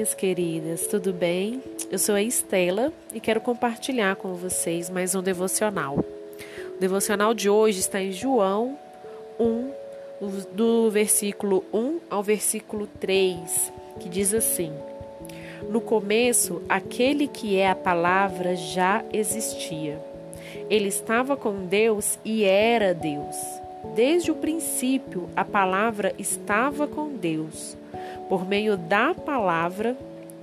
minhas queridas, tudo bem? Eu sou a Estela e quero compartilhar com vocês mais um devocional. O devocional de hoje está em João 1, do versículo 1 ao versículo 3, que diz assim: No começo, aquele que é a palavra já existia. Ele estava com Deus e era Deus. Desde o princípio, a palavra estava com Deus. Por meio da palavra,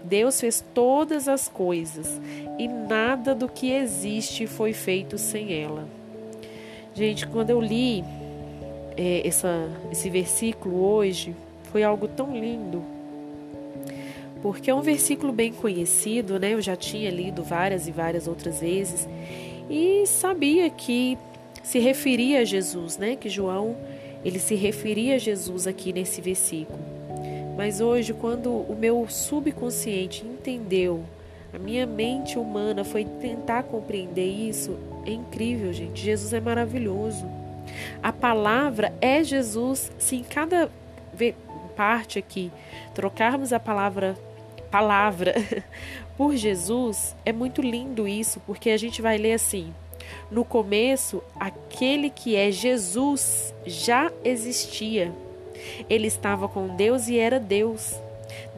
Deus fez todas as coisas e nada do que existe foi feito sem ela. Gente, quando eu li é, essa, esse versículo hoje, foi algo tão lindo, porque é um versículo bem conhecido, né? Eu já tinha lido várias e várias outras vezes e sabia que se referia a Jesus, né? Que João ele se referia a Jesus aqui nesse versículo. Mas hoje, quando o meu subconsciente entendeu, a minha mente humana foi tentar compreender isso, é incrível, gente. Jesus é maravilhoso. A palavra é Jesus. Se em cada parte aqui trocarmos a palavra palavra por Jesus, é muito lindo isso, porque a gente vai ler assim: no começo, aquele que é Jesus já existia. Ele estava com Deus e era Deus.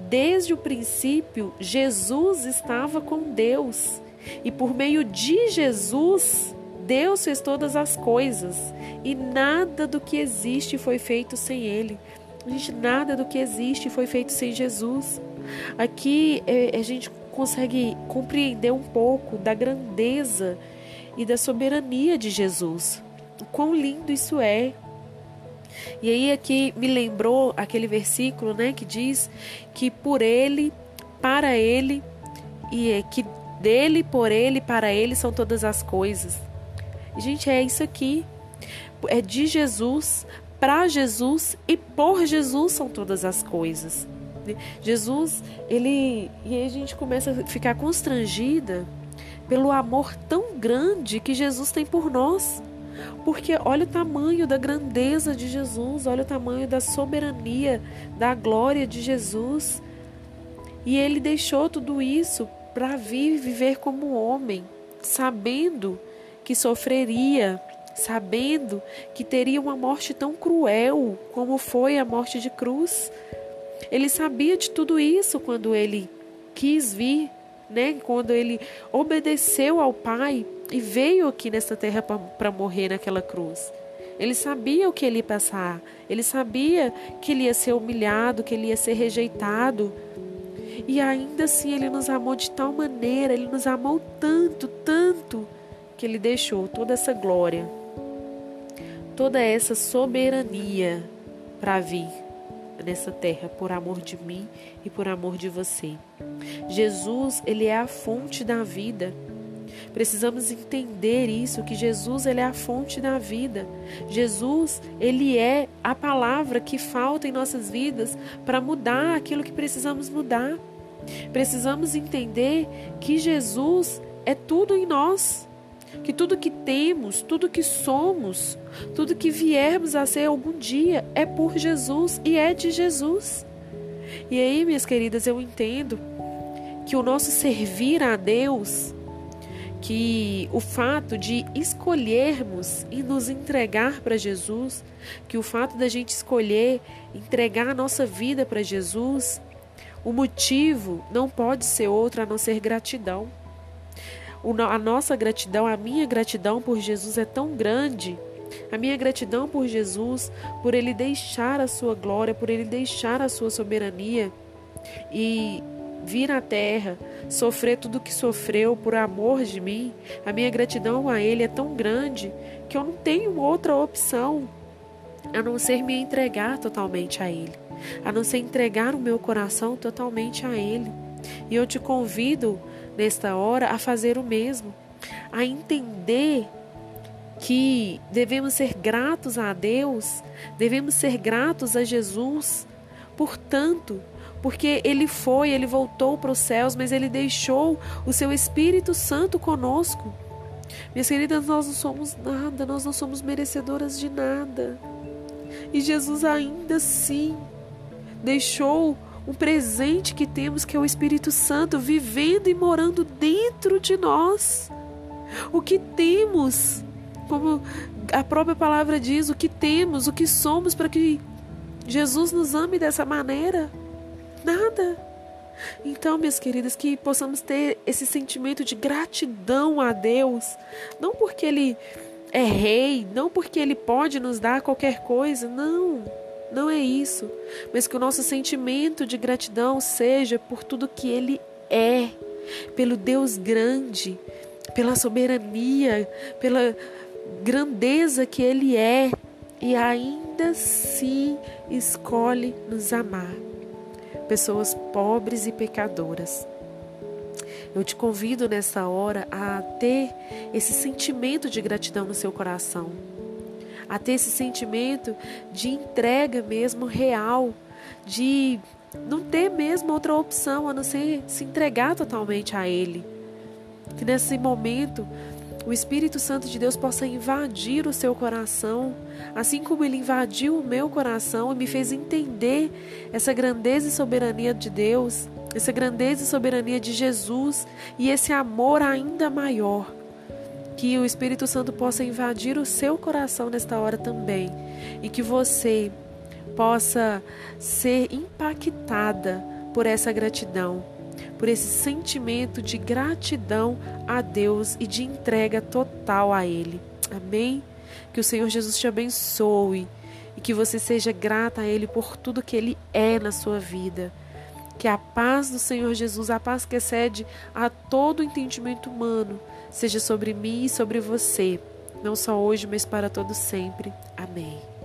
Desde o princípio, Jesus estava com Deus. E por meio de Jesus, Deus fez todas as coisas. E nada do que existe foi feito sem Ele. Gente, nada do que existe foi feito sem Jesus. Aqui é, a gente consegue compreender um pouco da grandeza e da soberania de Jesus. Quão lindo isso é. E aí aqui me lembrou aquele versículo, né, que diz que por ele, para ele e é que dele, por ele, para ele são todas as coisas. Gente, é isso aqui. É de Jesus, para Jesus e por Jesus são todas as coisas. Jesus, ele e aí a gente começa a ficar constrangida pelo amor tão grande que Jesus tem por nós. Porque olha o tamanho da grandeza de Jesus, olha o tamanho da soberania, da glória de Jesus. E ele deixou tudo isso para vir viver como homem, sabendo que sofreria, sabendo que teria uma morte tão cruel como foi a morte de cruz. Ele sabia de tudo isso quando ele quis vir né? Quando ele obedeceu ao Pai e veio aqui nessa terra para morrer naquela cruz. Ele sabia o que ele ia passar. Ele sabia que ele ia ser humilhado, que ele ia ser rejeitado. E ainda assim ele nos amou de tal maneira, ele nos amou tanto, tanto, que ele deixou toda essa glória, toda essa soberania para vir nessa terra por amor de mim e por amor de você. Jesus, ele é a fonte da vida. Precisamos entender isso que Jesus ele é a fonte da vida. Jesus, ele é a palavra que falta em nossas vidas para mudar aquilo que precisamos mudar. Precisamos entender que Jesus é tudo em nós que tudo que temos, tudo que somos, tudo que viermos a ser algum dia é por Jesus e é de Jesus. E aí, minhas queridas, eu entendo que o nosso servir a Deus, que o fato de escolhermos e nos entregar para Jesus, que o fato da gente escolher entregar a nossa vida para Jesus, o motivo não pode ser outro a não ser gratidão a nossa gratidão, a minha gratidão por Jesus é tão grande. A minha gratidão por Jesus, por Ele deixar a sua glória, por Ele deixar a sua soberania e vir à terra, sofrer tudo o que sofreu por amor de mim, a minha gratidão a Ele é tão grande que eu não tenho outra opção a não ser me entregar totalmente a Ele, a não ser entregar o meu coração totalmente a Ele. E eu te convido nesta hora, a fazer o mesmo, a entender que devemos ser gratos a Deus, devemos ser gratos a Jesus, portanto, porque ele foi, ele voltou para os céus, mas ele deixou o seu Espírito Santo conosco. Minhas queridas, nós não somos nada, nós não somos merecedoras de nada. E Jesus ainda assim deixou um presente que temos, que é o Espírito Santo vivendo e morando dentro de nós. O que temos, como a própria palavra diz, o que temos, o que somos para que Jesus nos ame dessa maneira? Nada. Então, minhas queridas, que possamos ter esse sentimento de gratidão a Deus, não porque Ele é rei, não porque Ele pode nos dar qualquer coisa, não, não é isso, mas que o nosso sentimento de gratidão seja por tudo que Ele é, pelo Deus grande, pela soberania, pela grandeza que Ele é e ainda assim escolhe nos amar. Pessoas pobres e pecadoras. Eu te convido nessa hora a ter esse sentimento de gratidão no seu coração, a ter esse sentimento de entrega mesmo real, de não ter mesmo outra opção a não ser se entregar totalmente a Ele. Que nesse momento o Espírito Santo de Deus possa invadir o seu coração, assim como ele invadiu o meu coração e me fez entender essa grandeza e soberania de Deus, essa grandeza e soberania de Jesus e esse amor ainda maior. Que o Espírito Santo possa invadir o seu coração nesta hora também e que você possa ser impactada por essa gratidão por esse sentimento de gratidão a Deus e de entrega total a Ele. Amém? Que o Senhor Jesus te abençoe e que você seja grata a Ele por tudo que Ele é na sua vida. Que a paz do Senhor Jesus, a paz que excede a todo entendimento humano, seja sobre mim e sobre você, não só hoje, mas para todo sempre. Amém.